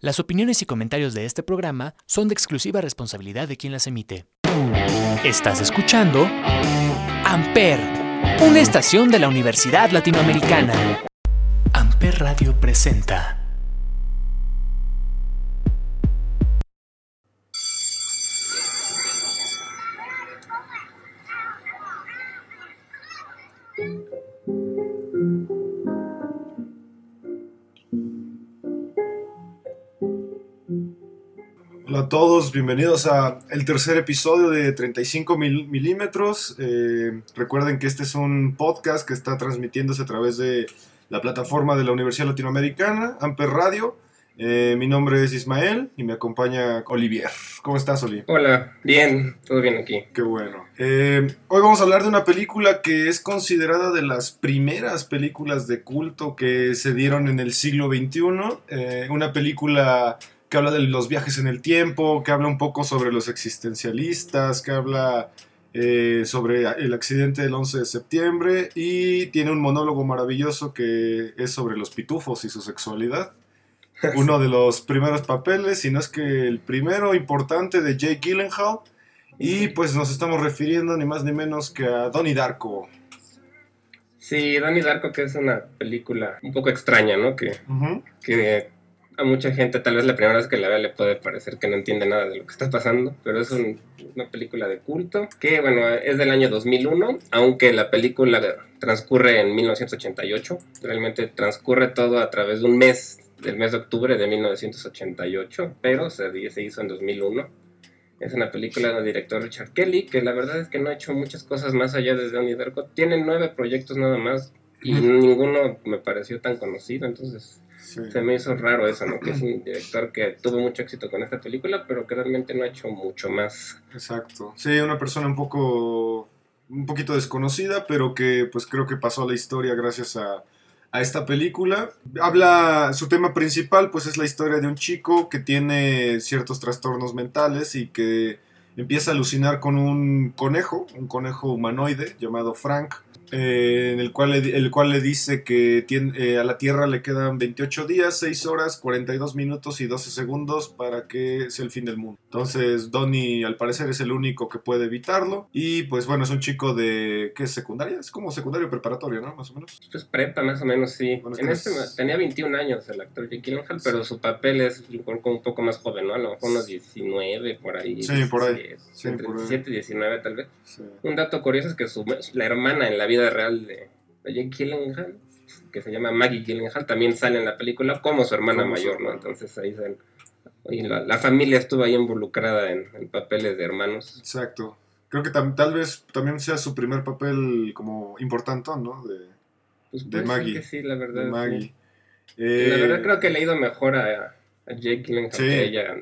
Las opiniones y comentarios de este programa son de exclusiva responsabilidad de quien las emite. Estás escuchando Amper, una estación de la Universidad Latinoamericana. Amper Radio presenta. Hola a todos, bienvenidos a el tercer episodio de 35 mil- milímetros. Eh, recuerden que este es un podcast que está transmitiéndose a través de la plataforma de la Universidad Latinoamericana, Amper Radio. Eh, mi nombre es Ismael y me acompaña Olivier. ¿Cómo estás, Oli? Hola, bien, todo bien aquí. Qué bueno. Eh, hoy vamos a hablar de una película que es considerada de las primeras películas de culto que se dieron en el siglo XXI. Una película que habla de los viajes en el tiempo, que habla un poco sobre los existencialistas, que habla eh, sobre el accidente del 11 de septiembre y tiene un monólogo maravilloso que es sobre los pitufos y su sexualidad. Uno de los primeros papeles, si no es que el primero importante de Jake Gyllenhaal. Y pues nos estamos refiriendo ni más ni menos que a Donnie Darko. Sí, Donnie Darko, que es una película un poco extraña, ¿no? Que, que a mucha gente, tal vez la primera vez que la vea, le puede parecer que no entiende nada de lo que está pasando, pero es un- una película de culto que, bueno, es del año 2001, aunque la película transcurre en 1988. Realmente transcurre todo a través de un mes, del mes de octubre de 1988, pero se, hizo en 2001. Es una película del director Richard Kelly, que la verdad es que no ha hecho muchas cosas más allá de Donnie Darko. Tiene nueve proyectos nada más y ninguno me pareció tan conocido, entonces Sí. se me hizo raro eso, ¿no? Que es un director que tuvo mucho éxito con esta película, pero que realmente no ha hecho mucho más. Exacto. Sí, una persona un poco, un poquito desconocida, pero que pues creo que pasó a la historia gracias a, a esta película. Habla, su tema principal pues es la historia de un chico que tiene ciertos trastornos mentales y que empieza a alucinar con un conejo, un conejo humanoide llamado Frank. Eh, en el cual, le, el cual le dice que tiene, eh, a la Tierra le quedan 28 días, 6 horas, 42 minutos y 12 segundos para que sea el fin del mundo. Entonces Donnie al parecer es el único que puede evitarlo y pues bueno, es un chico de, ¿qué es secundaria? Es como secundario preparatorio, ¿no? Más o menos. Pues prepa, más o menos, sí. Bueno, en este, es- tenía 21 años el actor Jake Gyllenhaal, pero su papel es como un poco más joven, ¿no? A lo mejor unos 19 por ahí. Sí, por ahí. 17, Sí, entre por ahí. 17 y 19 tal vez. Sí. Un dato curioso es que su, la hermana en la vida real de, de Jake Gyllenhaal, que se llama Maggie Gyllenhaal, también sale en la película como su hermana Como su mayor, ¿no? Entonces ahí y la, la familia estuvo ahí involucrada en, en papeles de hermanos. Exacto. Creo que tam- tal vez también sea su primer papel como importante, ¿no? De, Pues De Maggie. que sí, la verdad. de sí. Maggie. La Eh, verdad creo que le ha ido mejor a, a Jake Gyllenhaal Sí. que ella.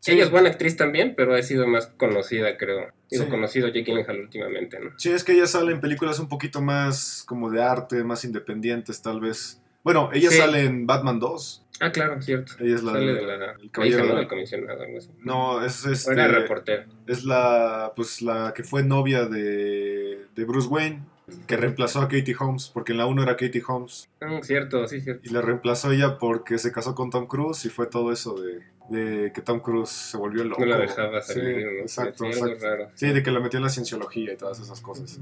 Sí. Ella es buena actriz también, pero ha sido más conocida, creo. Digo, Sí. conocido Jake Gyllenhaal últimamente, ¿no? Sí, es que ella sale en películas un poquito más como de arte, más independientes tal vez. Bueno, ella Sí. sale en Batman 2. Ah, claro, cierto. Ella es la, Sale de la- el la caballero hija, ¿no? de- del comisionado, algo así. No, es, este, era reportero. es la pues la que fue novia de, de Bruce Wayne, que reemplazó a Katie Holmes, porque en la 1 era Katie Holmes. Ah, cierto, sí, cierto. Y la reemplazó ella porque se casó con Tom Cruise y fue todo eso de, de que Tom Cruise se volvió loco. No la dejaba Sí, salir, ¿no? exacto, Sí, exacto. raro. Sí, de que la metió en la cienciología y todas esas cosas.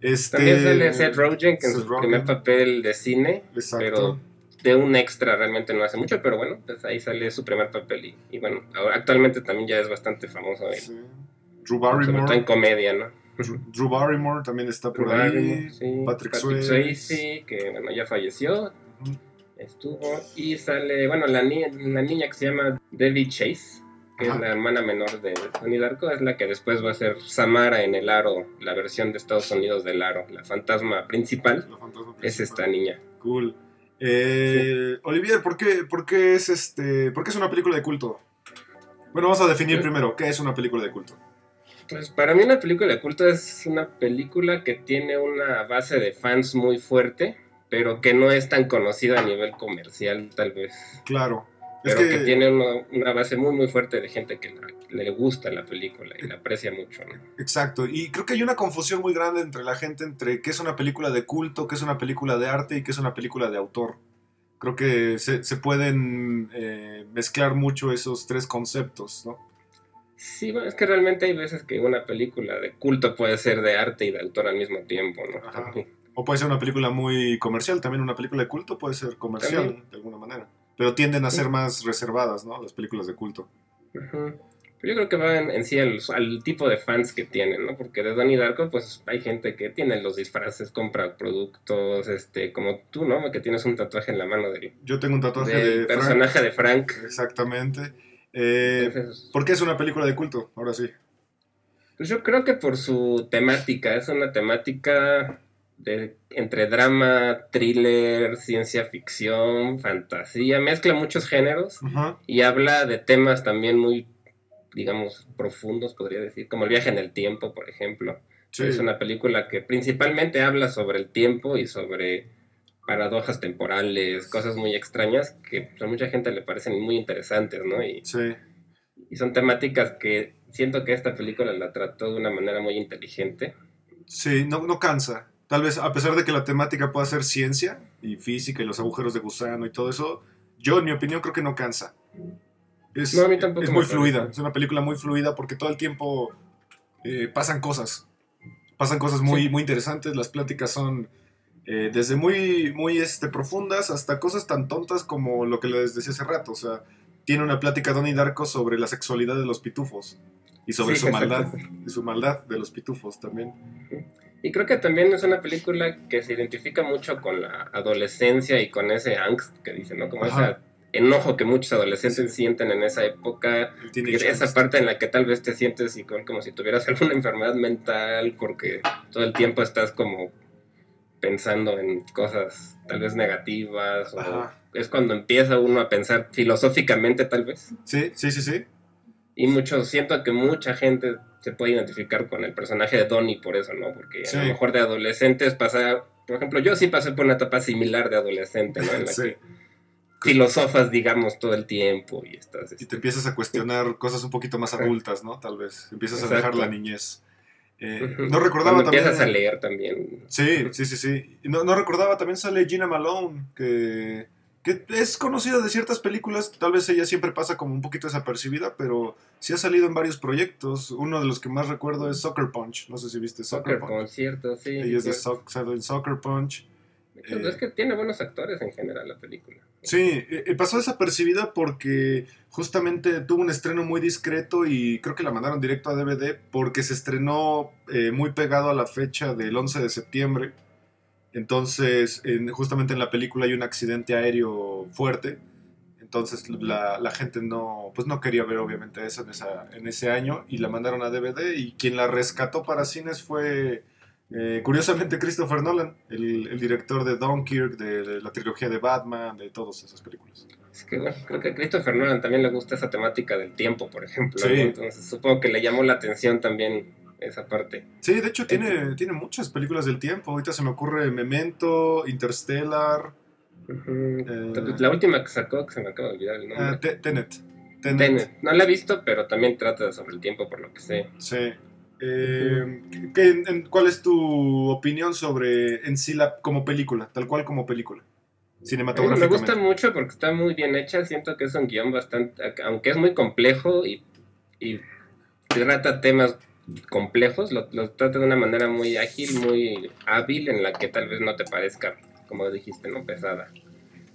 Este, También sale Seth Rogen, que en su primer papel de cine, Exacto. pero de un extra realmente no hace mucho, pero bueno, pues ahí sale su primer papel y, y bueno, ahora actualmente también ya es bastante famoso, Sí. Drew sobre todo en Barrymore. comedia, ¿no? Drew, Drew Barrymore también está por Drew ahí. Barrymore, sí, Patrick Patrick, Swayze. Que bueno, ya falleció, Ujú. Estuvo, y sale, bueno, la niña, la niña que se llama Debbie Chase, que Ajá. es la hermana menor de Tony Darko, es la que después va a ser Samara en el Aro, la versión de Estados Unidos del Aro, la fantasma principal, La fantasma es esta niña. Cool. Eh, Olivier, ¿por qué, por qué es este, por qué es una película de culto? Bueno, vamos a definir Sí. primero qué es una película de culto. Pues para mí una película de culto es una película que tiene una base de fans muy fuerte, pero que no es tan conocida a nivel comercial tal vez. Claro. Es Pero que, que, tiene una, una base muy muy fuerte de gente que la- le gusta la película y la aprecia mucho. ¿no? Exacto. Y creo que hay una confusión muy grande entre la gente entre qué es una película de culto, qué es una película de arte y qué es una película de autor. Creo que se, se pueden eh, mezclar mucho esos tres conceptos, ¿no? Sí, bueno, es que realmente hay veces que una película de culto puede ser de arte y de autor al mismo tiempo, ¿no? Ajá. También. O puede ser una película muy comercial, también una película de culto puede ser comercial También. de alguna manera. Pero tienden a ser más reservadas, ¿no? Las películas de culto. Pero yo creo que va en, en sí al, al tipo de fans que tienen, ¿no? Porque de Donnie Darko, pues hay gente que tiene los disfraces, compra productos, este, como tú, ¿no? Que tienes un tatuaje en la mano del, Yo tengo un tatuaje de Frank. personaje de Frank. Exactamente. Eh, Entonces, ¿Por qué es una película de culto? Ahora sí. Pues yo creo que por su temática, es una temática de, entre drama, thriller, ciencia ficción, fantasía, mezcla muchos géneros y habla de temas también muy, digamos, profundos, podría decir, como el viaje en el tiempo, por ejemplo. Sí. Es una película que principalmente habla sobre el tiempo y sobre paradojas temporales, cosas muy extrañas que pues, a mucha gente le parecen muy interesantes, ¿no? Y, Sí. y son temáticas que siento que esta película la trató de una manera muy inteligente. Sí, no, no cansa. Tal vez, a pesar de que la temática pueda ser ciencia y física y los agujeros de gusano y todo eso, yo, en mi opinión, creo que no cansa. Es, No, a mí tampoco es muy parece. fluida. Es una película muy fluida porque todo el tiempo eh, pasan cosas. Pasan cosas muy, Sí. muy interesantes. Las pláticas son eh, desde muy, muy este, profundas hasta cosas tan tontas como lo que les decía hace rato. O sea, tiene una plática Donnie Darko sobre la sexualidad de los pitufos y sobre Sí, su maldad. Y su maldad de los pitufos también. Y creo que también es una película que se identifica mucho con la adolescencia y con ese angst que dicen, ¿no? Como Ajá. ese enojo que muchos adolescentes sienten en esa época. Esa angst. parte en la que tal vez te sientes igual como si tuvieras alguna enfermedad mental porque todo el tiempo estás como pensando en cosas tal vez negativas o es cuando empieza uno a pensar filosóficamente tal vez Sí, sí, sí, sí. Y mucho siento que mucha gente se puede identificar con el personaje de Donnie por eso no porque Sí. a lo mejor de adolescentes pasa por ejemplo yo sí pasé por una etapa similar de adolescente no en la Sí. que filosofas digamos todo el tiempo y estás Y este, te empiezas a cuestionar cosas un poquito más adultas, ¿no? Tal vez. Empiezas a dejar la niñez. Eh, no recordaba Cuando también. empiezas a leer también Sí, sí, sí, sí. No, no recordaba, también sale Gina Malone, que, que es conocida de ciertas películas. Tal vez ella siempre pasa como un poquito desapercibida, pero sí ha salido en varios proyectos. Uno de los que más recuerdo es Soccer Punch. No sé si viste Soccer, Soccer Punch. Punch, cierto, sí. Ella es de salió en Soccer Punch. Es que tiene buenos actores en general la película. Sí, eh, eh, pasó desapercibida porque justamente tuvo un estreno muy discreto y creo que la mandaron directo a DVD porque se estrenó eh, muy pegado a la fecha del 11 de septiembre. Entonces, en- justamente en la película hay un accidente aéreo fuerte. Entonces la, la gente no, pues no quería ver obviamente eso en, esa, en ese año y la mandaron a DVD y quien la rescató para cines fue eh, curiosamente Christopher Nolan, el, el director de Dunkirk, de, de la trilogía de Batman, de todas esas películas. Es que bueno, creo que a Christopher Nolan también le gusta esa temática del tiempo, por ejemplo. Sí. ¿no? Entonces supongo que le llamó la atención también esa parte. Sí, de hecho tiene, tiene muchas películas del tiempo. Ahorita se me ocurre Memento, Interstellar, Ujú. La última que sacó, que se me acaba de olvidar el nombre. Te- Tenet. Tenet. Tenet. No la he visto, pero también trata sobre el tiempo, por lo que sé. Sí. Eh, ¿qué- en- ¿Cuál es tu opinión sobre en sí la, como película, tal cual como película? Mí Me Cinematográficamente. gusta mucho porque está muy bien hecha. Siento que es un guion bastante. Aunque es muy complejo y, y trata temas complejos, lo, lo trata de una manera muy ágil, muy hábil, en la que tal vez no te parezca, como dijiste, no pesada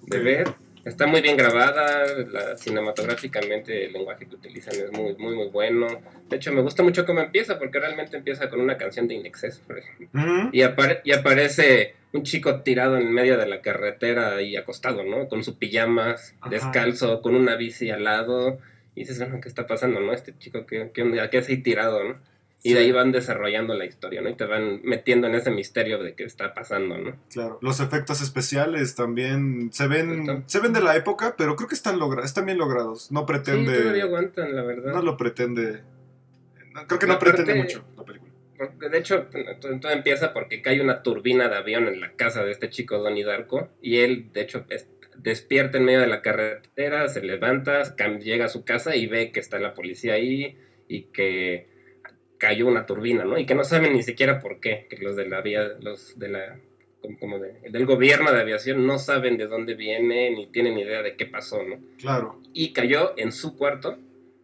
de Ok. ver. Está muy bien grabada, la, cinematográficamente el lenguaje que utilizan es muy, muy, muy bueno. De hecho, me gusta mucho cómo empieza, porque realmente empieza con una canción de Inexcess, por ejemplo. Ujú. Y, apare- y aparece un chico tirado en medio de la carretera y acostado, ¿no? Con sus pijamas, Ajá. descalzo, con una bici al lado. Y dices, bueno, ¿qué está pasando, no? Este chico, ¿qué, qué? ¿Qué hace ahí tirado, no? Y de ahí van desarrollando la historia, ¿no? Y te van metiendo en ese misterio de qué está pasando, ¿no? Claro, los efectos especiales también se ven, se ven de la época, pero creo que están, logra están bien logrados. No Sí, pretende, todavía aguantan, la verdad. no lo pretende, no, creo que no pretende mucho la película. Porque de hecho, todo, empieza porque cae una turbina de avión en la casa de este chico Donnie Darko y él, de hecho, es- despierta en medio de la carretera, se levanta, llega a su casa y ve que está la policía ahí y que cayó una turbina, ¿no? Y que no saben ni siquiera por qué, que los de la vía, los de la como de, del gobierno de aviación no saben de dónde viene ni tienen idea de qué pasó, ¿no? Claro. Y cayó en su cuarto,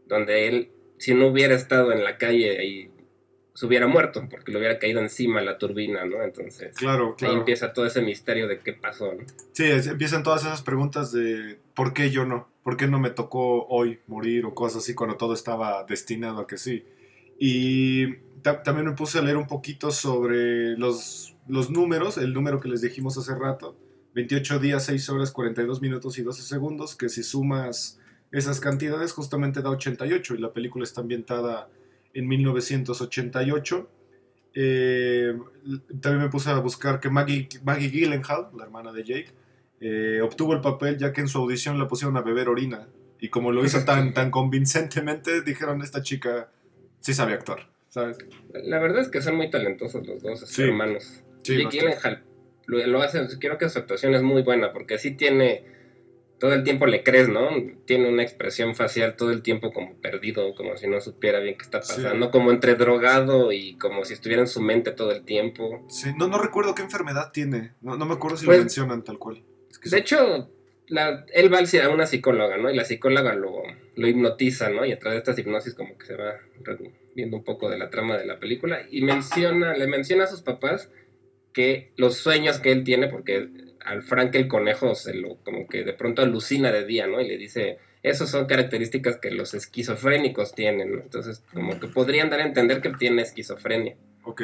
donde él, si no hubiera estado en la calle ahí, se hubiera muerto, porque le hubiera caído encima la turbina, ¿no? Entonces, claro, claro. ahí empieza todo ese misterio de qué pasó, ¿no? Sí, empiezan todas esas preguntas de ¿por qué yo no? ¿Por qué no me tocó hoy morir o cosas así cuando todo estaba destinado a que sí? Y también me puse a leer un poquito sobre los los números, el número que les dijimos hace rato, 28 días, 6 horas, 42 minutos y 12 segundos, que si sumas esas cantidades justamente da 88 y la película está ambientada en 1988. Eh, también me puse a buscar que Maggie, Maggie Gyllenhaal, la hermana de Jake, eh, obtuvo el papel ya que en su audición la pusieron a beber orina. Y como lo hizo tan, tan convincentemente, dijeron, esta chica sí sabe actuar, ¿sabes? La verdad es que son muy talentosos los dos hermanos. Jake Gyllenhaal lo, hace, creo que su actuación es muy buena porque así tiene, todo el tiempo le crees, ¿no? Tiene una expresión facial todo el tiempo como perdido, como si no supiera bien qué está pasando, como entre drogado y como si estuviera en su mente todo el tiempo. Sí, no, no recuerdo qué enfermedad tiene, no, me acuerdo si lo pues, mencionan tal cual. de hecho, la, él va a una psicóloga, ¿no? Y la psicóloga lo, lo hipnotiza, ¿no? Y a través de estas hipnosis como que se va viendo un poco de la trama de la película y menciona, le menciona a sus papás que los sueños que él tiene, porque al Frank el conejo se lo como que de pronto alucina de día, ¿no? Y le dice, esas son características que los esquizofrénicos tienen, ¿no? Entonces, como que podrían dar a entender que tiene esquizofrenia. Ok.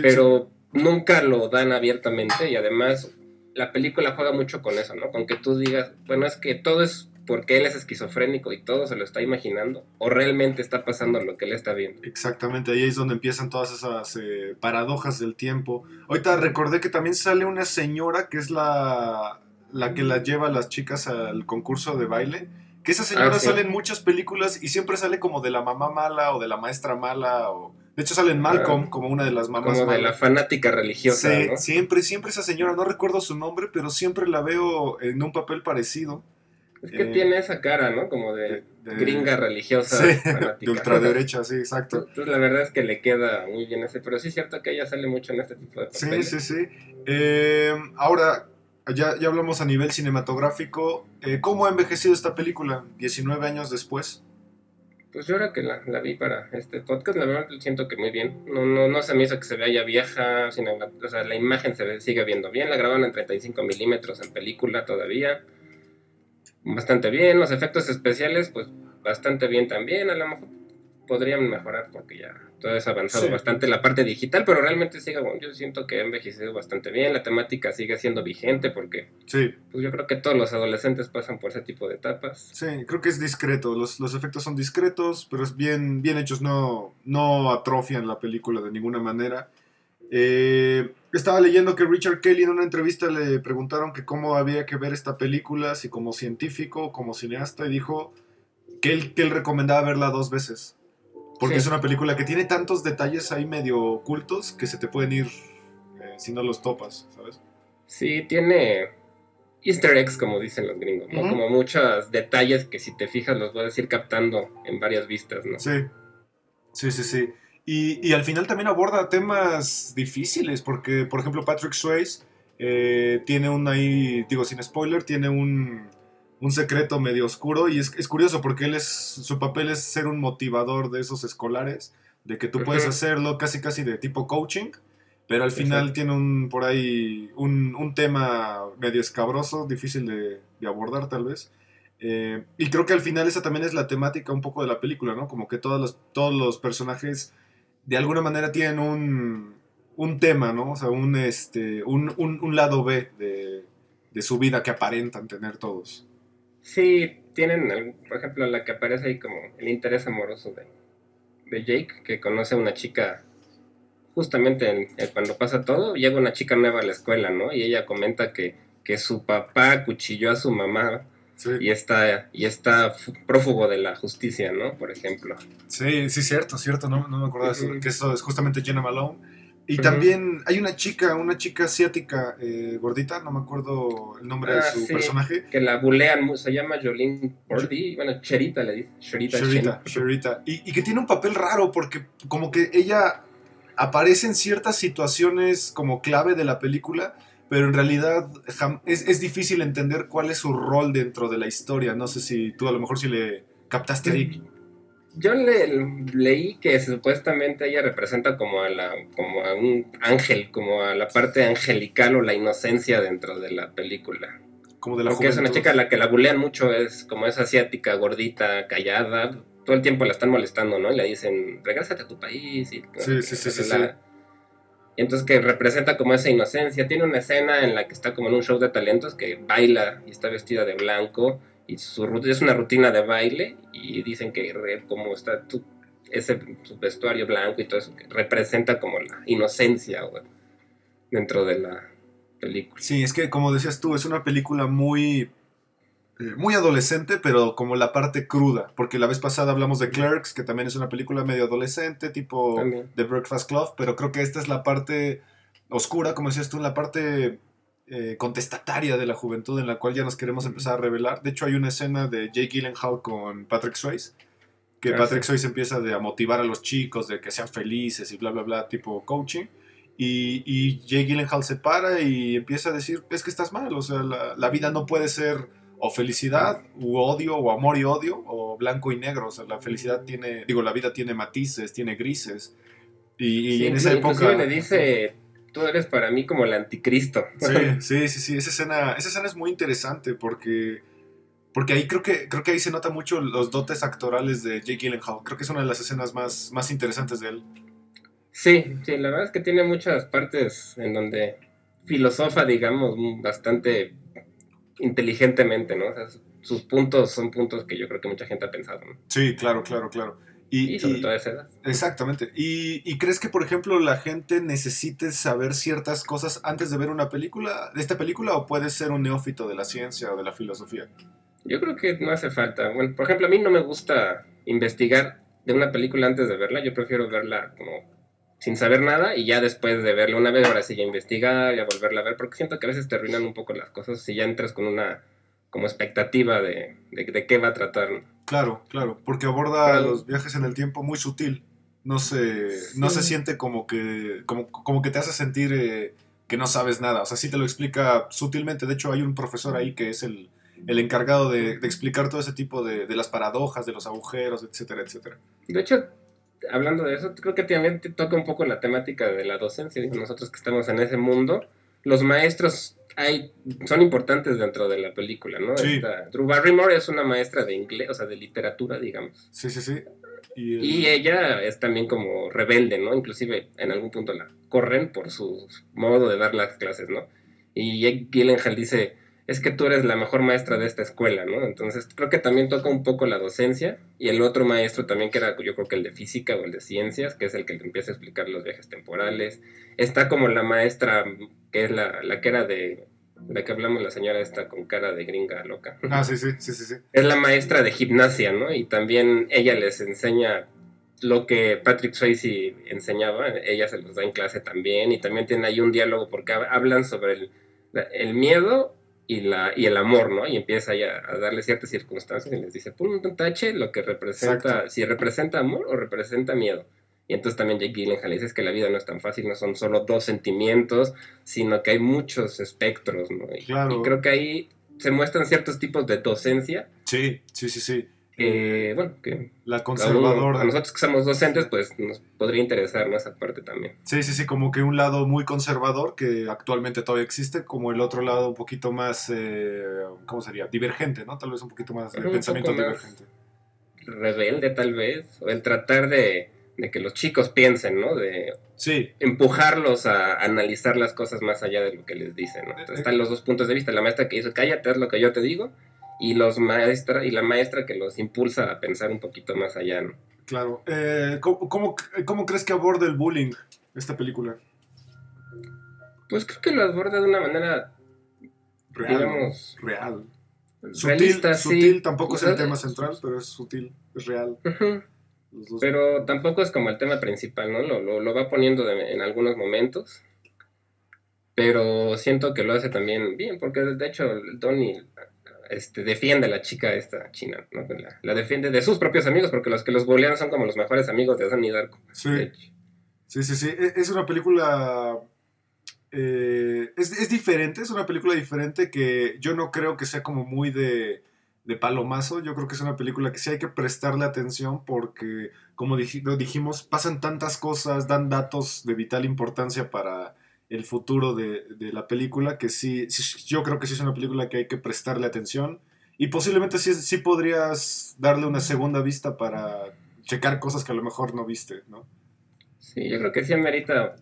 pero nunca lo dan abiertamente y además la película juega mucho con eso, ¿no? Con que tú digas, bueno, es que todo es porque él es esquizofrénico y todo se lo está imaginando, o realmente está pasando lo que él está viendo. Exactamente, ahí es donde empiezan todas esas eh, paradojas del tiempo. Ahorita recordé que también sale una señora que es la, la que la lleva a las chicas al concurso de baile. Que esa señora ah, sale en muchas películas y siempre sale como de la mamá mala o de la maestra mala o... De hecho sale en Malcolm como una de las mamás Como de la fanática religiosa, sí, Siempre, siempre esa señora, no recuerdo su nombre, pero siempre la veo en un papel parecido. Es que tiene esa cara, ¿no? Como de, gringa religiosa. Sí, de ultraderecha, sí, exacto. Entonces la verdad es que le queda muy bien ese, pero sí es cierto que ella sale mucho en este tipo de papeles. Sí, sí, sí. Eh, ahora, ya, ya hablamos a nivel cinematográfico. Eh, ¿Cómo ha envejecido esta película 19 años después? Pues yo ahora que la, vi para este podcast, la verdad siento que muy bien. No, no, no se me hizo que se vea ya vieja, sino, o sea, la imagen se sigue viendo bien. La grabaron en 35 milímetros en película todavía bastante bien. Los efectos especiales, pues bastante bien también. A lo mejor podrían mejorar porque ya todo es avanzado bastante la parte digital, pero realmente sigue, bueno, yo siento que ha envejecido bastante bien. La temática sigue siendo vigente porque sí. pues yo creo que todos los adolescentes pasan por ese tipo de etapas. Sí, creo que es discreto. Los, los efectos son discretos, pero es bien, bien hechos. No, no atrofian la película de ninguna manera. Eh, estaba leyendo que Richard Kelly en una entrevista le preguntaron que cómo había que ver esta película, si como científico como cineasta, y dijo que él, que él recomendaba verla dos veces. Porque es una película que tiene tantos detalles ahí medio ocultos que se te pueden ir eh, si no los topas, ¿sabes? Sí, tiene easter eggs, como dicen los gringos, ¿no? Como muchos detalles que si te fijas los vas a ir captando en varias vistas, ¿no? Sí, sí, sí, sí. Y, al final también aborda temas difíciles, porque, por ejemplo, Patrick Swayze eh, tiene un ahí, digo sin spoiler, tiene un, secreto medio oscuro y es, curioso porque él es, su papel es ser un motivador de esos escolares, de que tú puedes hacerlo casi casi de tipo coaching, pero al final tiene un, por ahí un, tema medio escabroso, difícil de, abordar tal vez. Eh, y creo que al final esa también es la temática un poco de la película, ¿no? Como que todos los, todos los personajes de alguna manera tienen un, un tema, ¿no? O sea, un, este, un, un, lado B de, de, su vida que aparentan tener todos. Sí, tienen, por ejemplo, la que aparece ahí como el interés amoroso de, de Jake, que conoce a una chica justamente cuando pasa todo, llega una chica nueva a la escuela, ¿no? Y ella comenta que, que su papá cuchilló a su mamá y está, y está prófugo de la justicia, ¿no? Por ejemplo. Sí, sí, cierto, cierto, no, no me acordaba eso, que eso es justamente Jenna Malone. Y también hay una chica, una chica asiática eh, gordita, no me acuerdo el nombre de ah, su personaje. Que la bulean, se llama Jolene Bordy, bueno, Cherita le dice. Cherita, Cherita, Cherita. Y, y, que tiene un papel raro porque como que ella aparecen ciertas situaciones como clave de la película, pero en realidad es, es difícil entender cuál es su rol dentro de la historia. No sé si tú a lo mejor si le captaste ahí. Yo le, leí que supuestamente ella representa como a la, como a un ángel, como a la parte angelical o la inocencia dentro de la película. Como de la Porque es una chica a la que la bulean mucho, es como es asiática, gordita, callada, todo el tiempo la están molestando, ¿no? Y le dicen, regrésate a tu país. Y, Sí, sí, sí, sí, la- Y entonces que representa como esa inocencia. Tiene una escena en la que está como en un show de talentos que baila y está vestida de blanco y su es una rutina de baile y dicen que como está tu- ese su vestuario blanco y todo eso que representa como la inocencia dentro de la película. Sí, es que como decías tú, es una película muy eh, muy adolescente, pero como la parte cruda, porque la vez pasada hablamos de Clerks, que también es una película medio adolescente, tipo. The Breakfast Club, pero creo que esta es la parte oscura, como decías tú, la parte eh, contestataria de la juventud en la cual ya nos queremos empezar a revelar. De hecho, hay una escena de Jake Gyllenhaal con Patrick Swayze, que Patrick sí. Swayze empieza de, a motivar a los chicos de que sean felices y bla, bla, bla, tipo coaching. Y, y Jake Gyllenhaal se para y empieza a decir, es que estás mal, o sea, la, la vida no puede ser o felicidad, u odio, o amor y odio, o blanco y negro, o sea, la felicidad tiene, digo, la vida tiene matices, tiene grises. Y, y Sí, en esa época... le dice, tú eres para mí como el anticristo. Sí, sí, sí, sí, esa escena, esa escena es muy interesante porque, porque ahí creo que, creo que ahí se nota mucho los dotes actorales de Jake Gyllenhaal. Creo que es una de las escenas más, más interesantes de él. Sí, sí, la verdad es que tiene muchas partes en donde filosofa, digamos, bastante inteligentemente, ¿no? O sea, sus puntos son puntos que yo creo que mucha gente ha pensado, ¿no? Sí, claro, claro, claro. Y, Y sobre y- todo esa edad. exactamente. Y, y crees que, por ejemplo, la gente necesite saber ciertas cosas antes de ver una película, de esta película, o puede ser un neófito de la ciencia o de la filosofía? Yo creo que no hace falta. Bueno, por ejemplo, a mí no me gusta investigar de una película antes de verla. Yo prefiero verla como sin saber nada y ya después de verla una vez, ahora sí ya investigar, ya volverla a ver, porque siento que a veces te arruinan un poco las cosas si ya entras con una como expectativa de, de, de qué va a tratar. Claro, claro, porque aborda los viajes en el tiempo muy sutil. No se, no se Sí. siente como que, como, como que te hace sentir eh, que no sabes nada. O sea, sí te lo explica sutilmente. De hecho, hay un profesor ahí que es el, el encargado de, de explicar todo ese tipo de, de las paradojas, de los agujeros, etcétera, etcétera. De hecho, hablando de eso, creo que también te toca un poco la temática de la docencia. Nosotros que estamos en ese mundo, los maestros hay, son importantes dentro de la película, ¿no? Sí. Esta- Drew Barrymore es una maestra de inglés, o sea, de literatura, digamos. Sí, sí, sí. Y, el- Y ella es también como rebelde, ¿no? Inclusive en algún punto la corren por su modo de dar las clases, ¿no? Y Jake Gyllenhaal dice, es que tú eres la mejor maestra de esta escuela, ¿no? Entonces creo que también toca un poco la docencia y el otro maestro también que era yo creo que el de física o el de ciencias, que es el que le empieza a explicar los viajes temporales. Está como la maestra que es la, la que era de... La que hablamos, la señora esta con cara de gringa loca. Ah, sí, sí, sí, sí, sí. Es la maestra de gimnasia, ¿no? Y también ella les enseña lo que Patrick Swayze enseñaba, ella se los da en clase también, y también tiene ahí un diálogo porque hab- hablan sobre el, el miedo y, la, y el amor, ¿no? Y empieza ya a darle ciertas circunstancias y les dice, pon un tache lo que representa, Exacto. si representa amor o representa miedo. Y entonces también Jake Gyllenhaal dice "Es que la vida no es tan fácil, no son solo dos sentimientos, sino que hay muchos espectros, ¿no? Y, Claro. y creo que ahí se muestran ciertos tipos de docencia Sí, sí, sí, sí. Que, bueno, que La conservadora. a nosotros que somos docentes, pues nos podría interesar ¿no? esa parte también. Sí, sí, sí, como que un lado muy conservador que actualmente todavía existe, como el otro lado un poquito más, eh, ¿cómo sería? Divergente, ¿no? Tal vez un poquito más de un pensamiento divergente. Rebelde tal vez, o el tratar de, de que los chicos piensen, ¿no? De Sí, empujarlos a analizar las cosas más allá de lo que les dicen, ¿no? Entonces, están los dos puntos de vista, la maestra que dice, cállate, haz lo que yo te digo, y los maestra y la maestra que los impulsa a pensar un poquito más allá, ¿no? claro. Eh, ¿cómo, cómo, cómo crees que aborda el bullying esta película? Pues creo que lo aborda de una manera, Real. Real. Sutil, sí. sutil tampoco es el tema central, pero es sutil, es real. Pero tampoco es como el tema principal, ¿no? Lo, lo, lo va poniendo de- en algunos momentos. Pero siento que lo hace también bien, porque de hecho Tony este, defiende a la chica esta china, ¿no? La, la defiende de sus propios amigos, porque los que los bolean son como los mejores amigos de Donnie Darko. sí. Sí, sí, sí. E- Es una película. eh, es, es diferente, es una película diferente que yo no creo que sea como muy de, de palomazo. Yo creo que es una película que sí hay que prestarle atención porque, como dij- lo dijimos, pasan tantas cosas, dan datos de vital importancia para el futuro de, de la película que sí, sí, yo creo que sí es una película que hay que prestarle atención. Y posiblemente sí, sí podrías darle una segunda vista para checar cosas que a lo mejor no viste, ¿no? Sí, yo creo que sí amerita,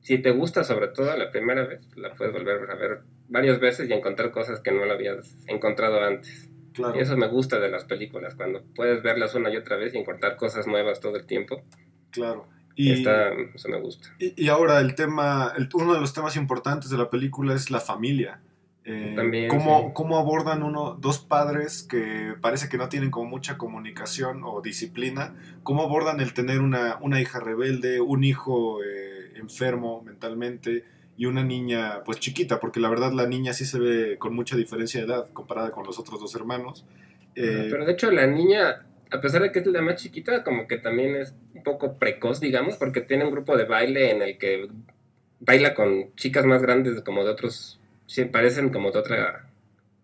si te gusta sobre todo la primera vez, la puedes volver a ver varias veces y encontrar cosas que no la habías encontrado antes. Claro. Y eso me gusta de las películas, cuando puedes verlas una y otra vez y encontrar cosas nuevas todo el tiempo. Claro. Y, eso me gusta. y, y ahora el tema, el- uno de los temas importantes de la película es la familia. Eh, También, cómo, sí. cómo abordan uno, dos padres que parece que no tienen como mucha comunicación o disciplina, cómo abordan el tener una, una hija rebelde, un hijo eh, enfermo mentalmente y una niña pues chiquita, porque la verdad la niña sí se ve con mucha diferencia de edad comparada con los otros dos hermanos. Eh, Pero de hecho la niña, a pesar de que es la más chiquita, como que también es un poco precoz, digamos, porque tiene un grupo de baile en el que baila con chicas más grandes como de otros, sí, parecen como de otra,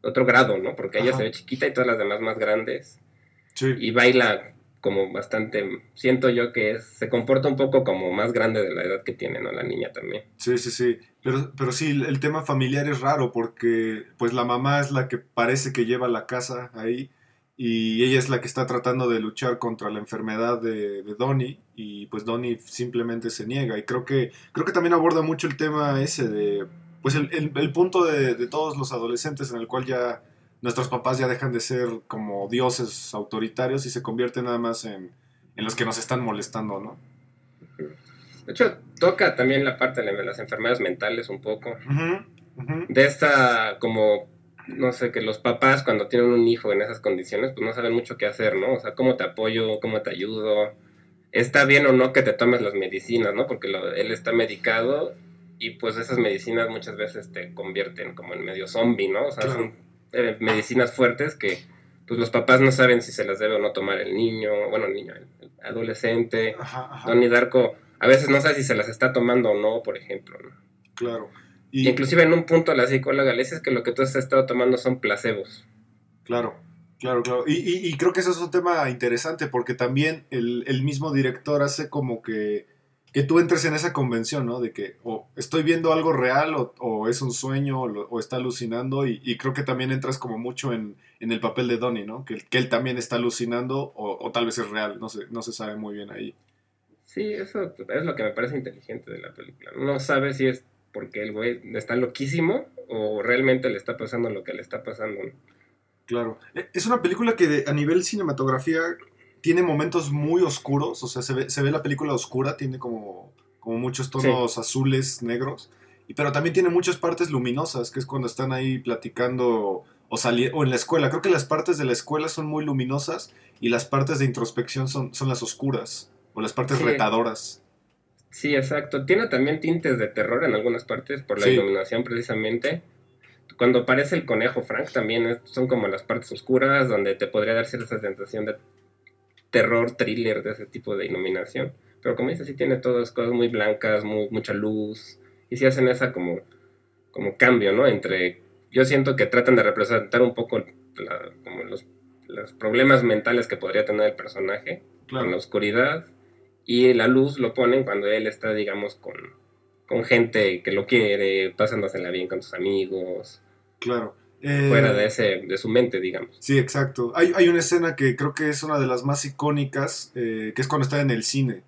otro grado, ¿no? Porque ella se ve chiquita y todas las demás más grandes. sí. Y baila como bastante, siento yo que es, se comporta un poco como más grande de la edad que tiene, ¿no? La niña también. Sí, sí, sí. Pero, pero sí, el tema familiar es raro porque pues la mamá es la que parece que lleva la casa ahí y ella es la que está tratando de luchar contra la enfermedad de, de Donnie y pues Donnie simplemente se niega y creo que, creo que también aborda mucho el tema ese de pues el, el- el punto de, de todos los adolescentes en el cual ya nuestros papás ya dejan de ser como dioses autoritarios y se convierten nada más en, en los que nos están molestando, ¿no? De hecho, toca también la parte de las enfermedades mentales un poco. De esta como no sé que los papás cuando tienen un hijo en esas condiciones pues no saben mucho qué hacer no o sea cómo te apoyo cómo te ayudo está bien o no que te tomes las medicinas no porque lo- él está medicado y pues esas medicinas muchas veces te convierten como en medio zombie no o sea son eh, medicinas fuertes que pues los papás no saben si se las debe o no tomar el niño bueno el niño el adolescente. Ajá, ajá. Donnie Darko a veces no sabe si se las está tomando o no por ejemplo ¿no? Claro. Y inclusive en un punto la psicóloga le dice que lo que tú has estado tomando son placebos. Claro, claro, claro. Y, y- y creo que eso es un tema interesante porque también el, el mismo director hace como que, que tú entres en esa convención, ¿no? De que o estoy viendo algo real o, o es un sueño o, está alucinando y, y creo que también entras como mucho en, en el papel de Donnie, ¿no? Que, que él también está alucinando o, o tal vez es real, no se, no se sabe muy bien ahí. Sí, eso es lo que me parece inteligente de la película. No sabe si es porque el güey está loquísimo o realmente le está pasando lo que le está pasando. Claro. E- Es una película que de- a nivel cinematografía tiene momentos muy oscuros, o sea, se ve, se ve la película oscura, tiene como, como muchos tonos azules, negros, y, pero también tiene muchas partes luminosas, que es cuando están ahí platicando o, en la escuela. Creo que las partes de la escuela son muy luminosas y las partes de introspección son, son las oscuras, o las partes Sí. retadoras. Sí, exacto. Tiene también tintes de terror en algunas partes por la Sí. iluminación precisamente. Cuando aparece el conejo Frank también son como las partes oscuras donde te podría dar cierta sensación de terror, thriller de ese tipo de iluminación. Pero como dices, sí tiene todas cosas muy blancas, muy, mucha luz. Y sí hacen esa como, como cambio, ¿no? Entre... Yo siento que tratan de representar un poco la- como los, los problemas mentales que podría tener el personaje con la Claro, oscuridad y la luz lo ponen cuando él está, digamos, con, con gente que lo quiere, pasándosela bien con sus amigos, claro. Eh, fuera de, ese, de su mente, digamos. Sí, exacto. Hay, hay una escena que creo que es una de las más icónicas, eh, que es cuando está en el cine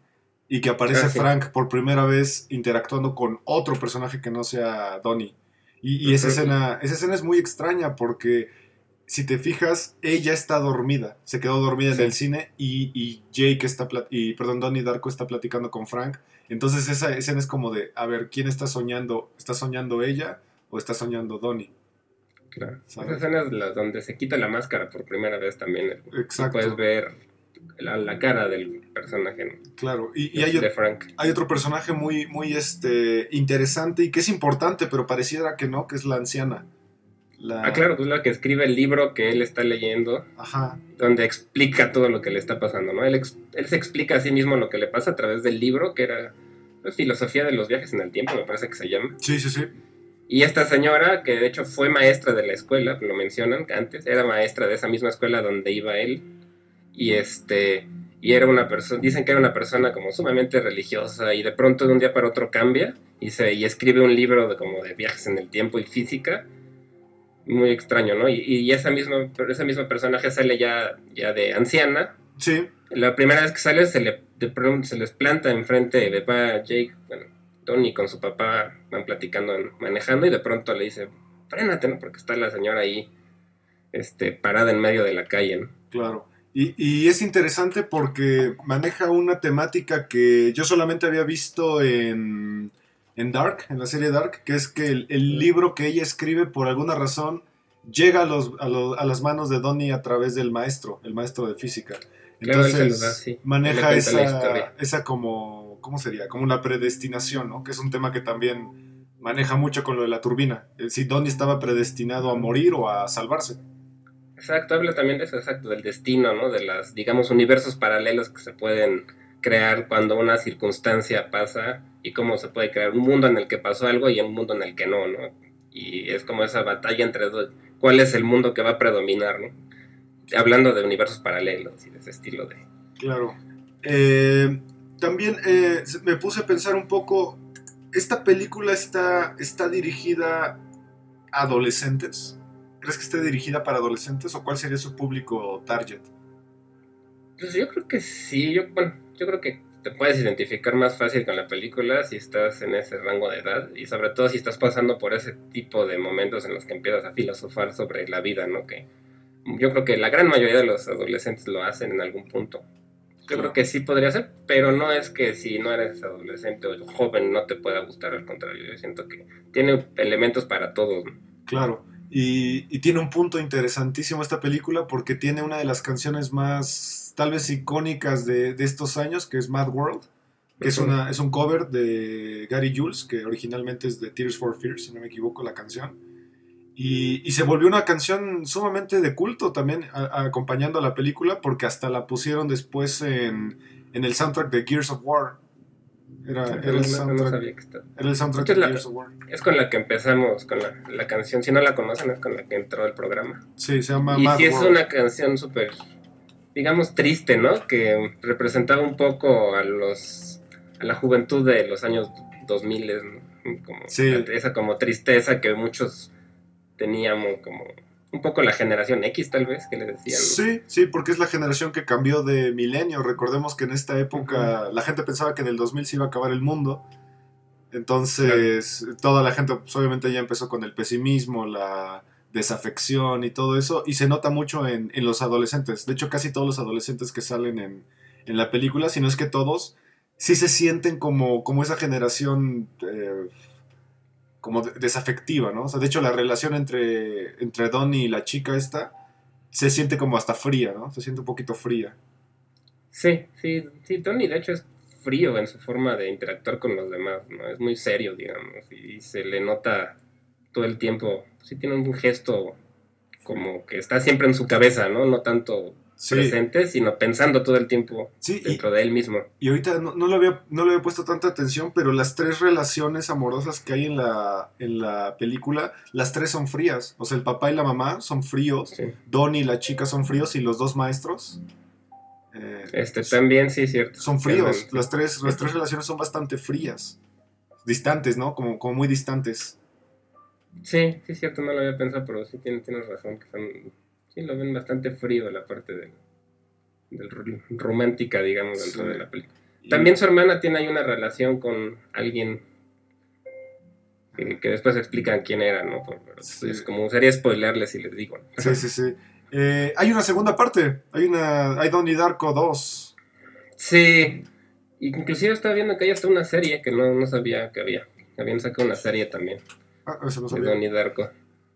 y que aparece Ah, sí. Frank por primera vez interactuando con otro personaje que no sea Donnie. Y, y esa, escena, esa escena es muy extraña porque si te fijas, ella está dormida, se quedó dormida Sí. en el cine y, y Jake está, y perdón, Donnie Darko está platicando con Frank. Entonces esa escena es como de, a ver, ¿quién está soñando? ¿Está soñando ella o está soñando Donnie? Claro. ¿Sabes? Esas escenas las donde se quita la máscara por primera vez también. eh, Exacto. puedes ver la, la cara del personaje ¿no? Claro, y, hay, de Frank. hay otro personaje muy, muy este, interesante y que es importante, pero pareciera que no, que es la anciana. La- Ah, claro, pues la que escribe el libro que él está leyendo, Ajá, donde explica todo lo que le está pasando, ¿no? Él, ex- él se explica a sí mismo lo que le pasa a través del libro, que era pues, filosofía de los viajes en el tiempo, me parece que se llama. Sí, sí, sí. Y esta señora, que de hecho fue maestra de la escuela, lo mencionan antes, era maestra de esa misma escuela donde iba él. Y este y era una persona, dicen que era una persona como sumamente religiosa y de pronto de un día para otro cambia y se y escribe un libro de como de viajes en el tiempo y física. Muy extraño, ¿no? Y, y esa misma ese mismo personaje sale ya ya de anciana. Sí. La primera vez que sale se le de pronto se les planta enfrente de va Jake, bueno, Tony con su papá van platicando, manejando y de pronto le dice, frénate, ¿no? Porque está la señora ahí, este, parada en medio de la calle, ¿no? Claro. Y, y, es interesante porque maneja una temática que yo solamente había visto en, en Dark, en la serie Dark, que es que el, el libro que ella escribe por alguna razón llega a, los, a, a, las manos de Donnie a través del maestro, el maestro de física. Entonces da, sí. maneja esa, esa como, ¿cómo sería? Como una predestinación, ¿no? Que es un tema que también maneja mucho con lo de la turbina. Si Donnie estaba predestinado a morir o a salvarse. Exacto, habla también de eso, exacto, del destino, ¿no? De las, digamos, universos paralelos que se pueden crear cuando una circunstancia pasa y cómo se puede crear un mundo en el que pasó algo y un mundo en el que no, ¿no? Y es como esa batalla entre dos, cuál es el mundo que va a predominar, ¿no? Hablando de universos paralelos y de ese estilo de... Claro. Eh, también eh, me puse a pensar un poco, ¿esta película está, está dirigida a adolescentes? ¿Crees que esté dirigida para adolescentes o cuál sería su público target? Pues yo creo que sí, yo, bueno, yo creo que te puedes identificar más fácil con la película si estás en ese rango de edad y sobre todo si estás pasando por ese tipo de momentos en los que empiezas a filosofar sobre la vida, ¿no? Que yo creo que la gran mayoría de los adolescentes lo hacen en algún punto. Yo creo que sí podría ser, pero no es que si no eres adolescente o joven no te pueda gustar, al contrario, yo siento que tiene elementos para todos. Claro. Y, y, tiene un punto interesantísimo esta película porque tiene una de las canciones más tal vez icónicas de, de estos años, que es Mad World, que es, una, es un cover de Gary Jules, que originalmente es de Tears for Fears, si no me equivoco la canción. Y, y se volvió una canción sumamente de culto también a, a, acompañando a la película porque hasta la pusieron después en, en el soundtrack de Gears of War. Era, era, el, soundtrack, era el soundtrack de Gears of War. Es con la que empezamos, con la, la, canción. Si no la conocen, es con la que entró el programa. Sí, se llama Y Mad sí es una canción súper, digamos, triste, ¿no? Que representaba un poco a los a la juventud de los años 2000, ¿no? Como Sí. esa como tristeza que muchos teníamos, como un poco la generación X, tal vez, que les decían. Sí, sí, porque es la generación que cambió de milenio. Recordemos que en esta época la gente pensaba que en el 2000 se iba a acabar el mundo. Entonces, toda la gente, pues, obviamente, ya empezó con el pesimismo, la desafección y todo eso. Y se nota mucho en, en los adolescentes. De hecho, casi todos los adolescentes que salen en, en la película, si no es que todos, sí se sienten como, como esa generación eh, como de- desafectiva, ¿no? O sea, de hecho, la relación entre, entre Donnie y la chica esta se siente como hasta fría, ¿no? Se siente un poquito fría. Sí, sí, sí, Tony de hecho es frío en su forma de interactuar con los demás, ¿no? Es muy serio, digamos, y se le nota todo el tiempo, sí tiene un gesto como que está siempre en su cabeza, ¿no? No tanto Sí, presente, sino pensando todo el tiempo sí y, dentro de él mismo. y ahorita no, no, le había, no le había puesto tanta atención, pero las tres relaciones amorosas que hay en la, en la película, las tres son frías. O sea, el papá y la mamá son fríos, Sí. Donnie y la chica son fríos y los dos maestros eh, Este también, sí, cierto. son fríos. Las tres, las tres relaciones son bastante frías. Distantes, ¿no? Como, como muy distantes. Sí, sí, cierto, no lo había pensado, pero sí tienes, tienes razón, que son, sí lo ven bastante frío la parte del, del ro- romántica, digamos, dentro Sí. de la película. Y- También su hermana tiene ahí una relación con alguien que, que después explican quién era, ¿no? Pero Sí. Es como sería spoilerles si les digo. Sí, sí, sí. Eh, hay una segunda parte. Hay una. Hay Donnie Darko 2. Sí, inclusive estaba viendo que hay hasta una serie que no, no sabía que había. Habían sacado una serie también Ah, eso no de sabía. Donnie Darko.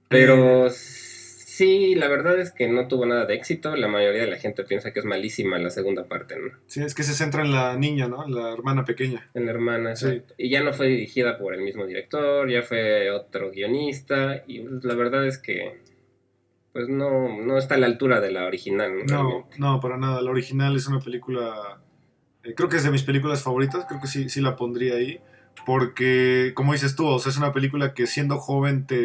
Pero sí, la verdad es que no tuvo nada de éxito. La mayoría de la gente piensa que es malísima la segunda parte, ¿no? Sí, es que se centra en la niña, ¿no? En la hermana pequeña. En la hermana, Sí. Y ya no fue dirigida por el mismo director, ya fue otro guionista. Y pues, la verdad es que, pues no, no está a la altura de la original, ¿no? No, Realmente. no, para nada. La original es una película Eh, creo que es de mis películas favoritas, creo que sí, sí la pondría ahí. Porque, como dices tú, o sea, es una película que siendo joven te,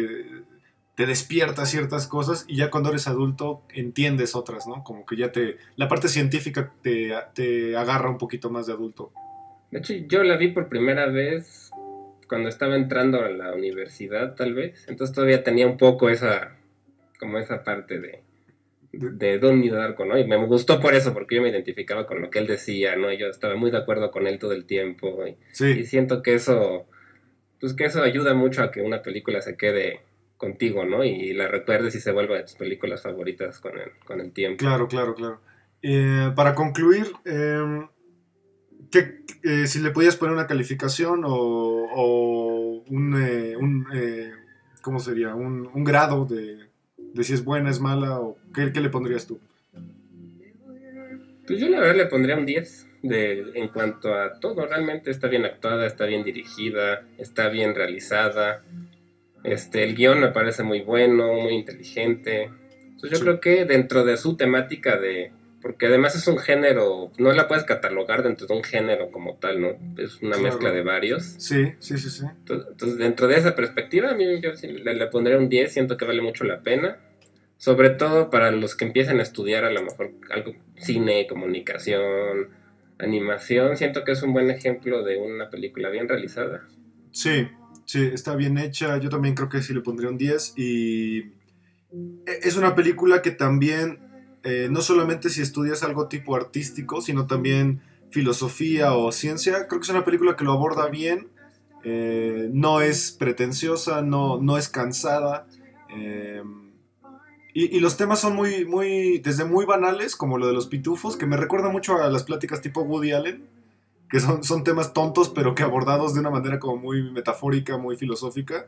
te despierta ciertas cosas y ya cuando eres adulto entiendes otras, ¿no? Como que ya te... La parte científica te, te agarra un poquito más de adulto. De hecho, yo la vi por primera vez cuando estaba entrando a la universidad, tal vez. Entonces todavía tenía un poco esa, como esa parte de, de Donnie Darko, ¿no? Y me gustó por eso, porque yo me identificaba con lo que él decía, ¿no? Yo estaba muy de acuerdo con él todo el tiempo. Y, Sí, y siento que eso, pues que eso ayuda mucho a que una película se quede contigo, ¿no? Y la recuerdes y se vuelva de tus películas favoritas con el, con el tiempo. claro, claro, claro. Eh, para concluir, eh, ¿qué- eh, si le podías poner una calificación o, o un, eh, un, eh, ¿cómo sería? Un, un grado de, de si es buena, es mala, o qué, qué le pondrías tú? Pues yo la verdad le pondría un 10 de, en cuanto a todo. Realmente está bien actuada, está bien dirigida, está bien realizada. Este, el guion me parece muy bueno, muy inteligente. Entonces yo Sí. creo que dentro de su temática de... Porque además es un género, no la puedes catalogar dentro de un género como tal, ¿no? Es una Claro. mezcla de varios. Sí, sí, sí, sí. Entonces, dentro de esa perspectiva, a mí yo le, le pondría un 10, siento que vale mucho la pena. Sobre todo para los que empiecen a estudiar a lo mejor algo, cine, comunicación, animación, siento que es un buen ejemplo de una película bien realizada. Sí, sí, está bien hecha. Yo también creo que sí le pondría un 10. Y e- es una película que también, eh, no solamente si estudias algo tipo artístico, sino también filosofía o ciencia, creo que es una película que lo aborda bien. Eh, no es pretenciosa, no, no es cansada. eh, y, y los temas son muy, muy, desde muy banales, como lo de los pitufos, que me recuerda mucho a las pláticas tipo Woody Allen que son, son temas tontos, pero que abordados de una manera como muy metafórica, muy filosófica,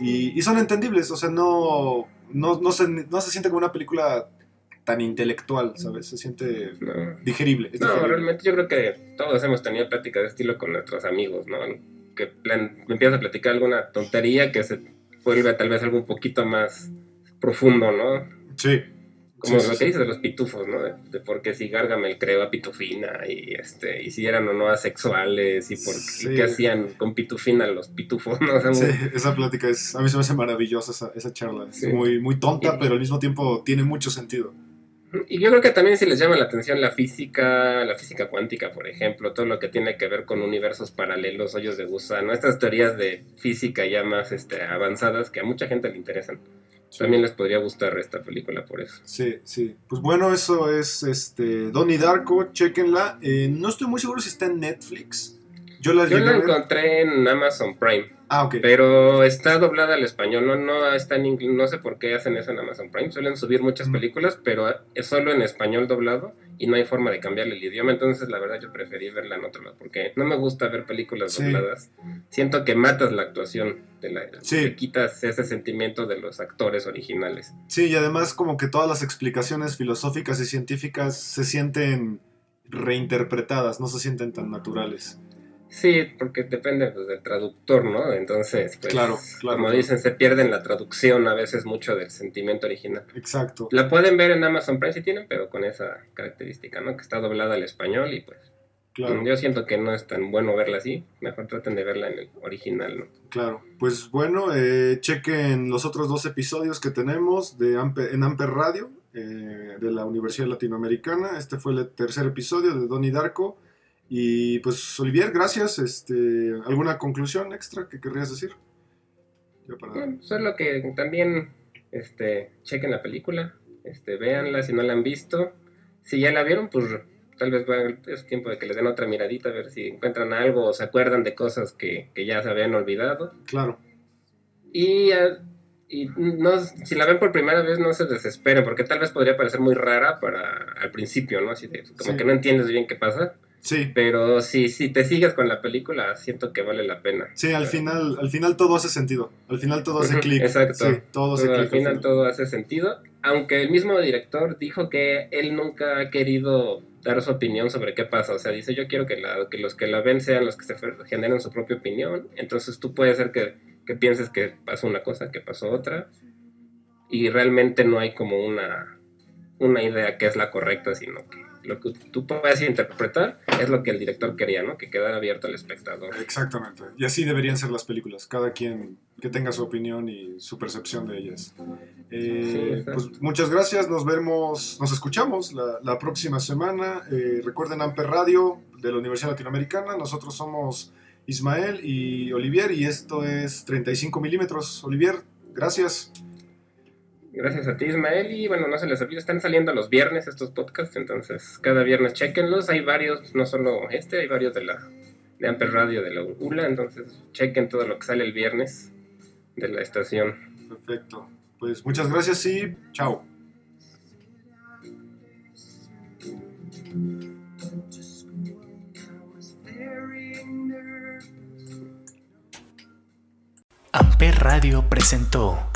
y, y son entendibles, o sea, no, no, no, se, no se siente como una película tan intelectual, ¿sabes? Se siente ¿no? digerible. No, digerible. realmente yo creo que todos hemos tenido pláticas de estilo con nuestros amigos, ¿no? Que plan, empiezas a platicar alguna tontería que se vuelve tal vez algo un poquito más profundo, ¿no? Sí. Como Sí, lo que dices de los pitufos, ¿no? De, de por qué si Gargamel creó a Pitufina y este y si eran o no asexuales y por Sí. qué hacían con Pitufina los pitufos, ¿no? O sea, Sí, muy- esa plática es, a mí se me hace maravillosa esa, esa charla. Es muy, muy tonta, Y- pero al mismo tiempo tiene mucho sentido. Y yo creo que también si les llama la atención la física, la física cuántica, por ejemplo, todo lo que tiene que ver con universos paralelos, hoyos de gusano, estas teorías de física ya más este, avanzadas que a mucha gente le interesan. También les podría gustar esta película por eso. Sí, sí. Pues bueno, eso es este Donnie Darko, chequenla. Eh, no estoy muy seguro si está en Netflix. Yo la Yo la encontré en Amazon Prime, Ah, ok. pero está doblada al español, no, no está en inglés, no sé por qué hacen eso en Amazon Prime, suelen subir muchas Mm. películas, pero es solo en español doblado y no hay forma de cambiarle el idioma, entonces la verdad yo preferí verla en otro lado, porque no me gusta ver películas Sí. dobladas, siento que matas la actuación, de la, Sí. que quitas ese sentimiento de los actores originales. Sí, y además como que todas las explicaciones filosóficas y científicas se sienten reinterpretadas, no se sienten tan naturales. Sí, porque depende pues, del traductor, ¿no? Entonces, pues, Claro, claro, como claro. dicen, se pierde en la traducción a veces mucho del sentimiento original. Exacto. La pueden ver en Amazon Prime si tienen, pero con esa característica, ¿no? Que está doblada al español y pues Claro, yo siento que no es tan bueno verla así. Mejor traten de verla en el original, ¿no? claro. Pues bueno, eh, chequen los otros dos episodios que tenemos de Amper- en Amper Radio eh, de la Universidad Latinoamericana. Este fue el tercer episodio de Donnie Darko. Y pues Olivier, gracias. Este, ¿Alguna conclusión extra que querrías decir? Ya para- Bueno, solo que también este, chequen la película, este, véanla si no la han visto. Si ya la vieron, pues tal vez va- es tiempo de que le den otra miradita a ver si encuentran algo o se acuerdan de cosas que, que ya se habían olvidado. Claro. Y, eh, y no, si la ven por primera vez, no se desesperen, porque tal vez podría parecer muy rara para al principio, ¿no? Así de, como Sí. que no entiendes bien qué pasa. Sí, Pero si, si te sigues con la película, siento que vale la pena. sí, al Pero- final, al final todo hace sentido. Al final todo hace clic. exacto. Sí, todo hace al final todo hace sentido. Aunque el mismo director dijo que él nunca ha querido dar su opinión sobre qué pasa. O sea, dice, yo quiero que, la, que los que la ven sean los que se generen su propia opinión. Entonces tú puedes ser que, que pienses que pasó una cosa, que pasó otra. Y realmente no hay como una, una idea que es la correcta, sino que lo que tú puedes interpretar es lo que el director quería, ¿no? Que quedara abierto al espectador. Exactamente. Y así deberían ser las películas. Cada quien que tenga su opinión y su percepción de ellas. Eh, pues muchas gracias. Nos vemos, nos escuchamos la, la próxima semana. Eh, recuerden Amper Radio de la Universidad Latinoamericana. Nosotros somos Ismael y Olivier y esto es 35 milímetros. Olivier, gracias. Gracias a ti, Ismael. Y bueno, no se les olvide, están saliendo los viernes estos podcasts, entonces cada viernes chequenlos. Hay varios, no solo este, hay varios de la de Amper Radio, de la ULA, entonces chequen todo lo que sale el viernes de la estación. Perfecto. Pues muchas gracias y chao. Amper Radio presentó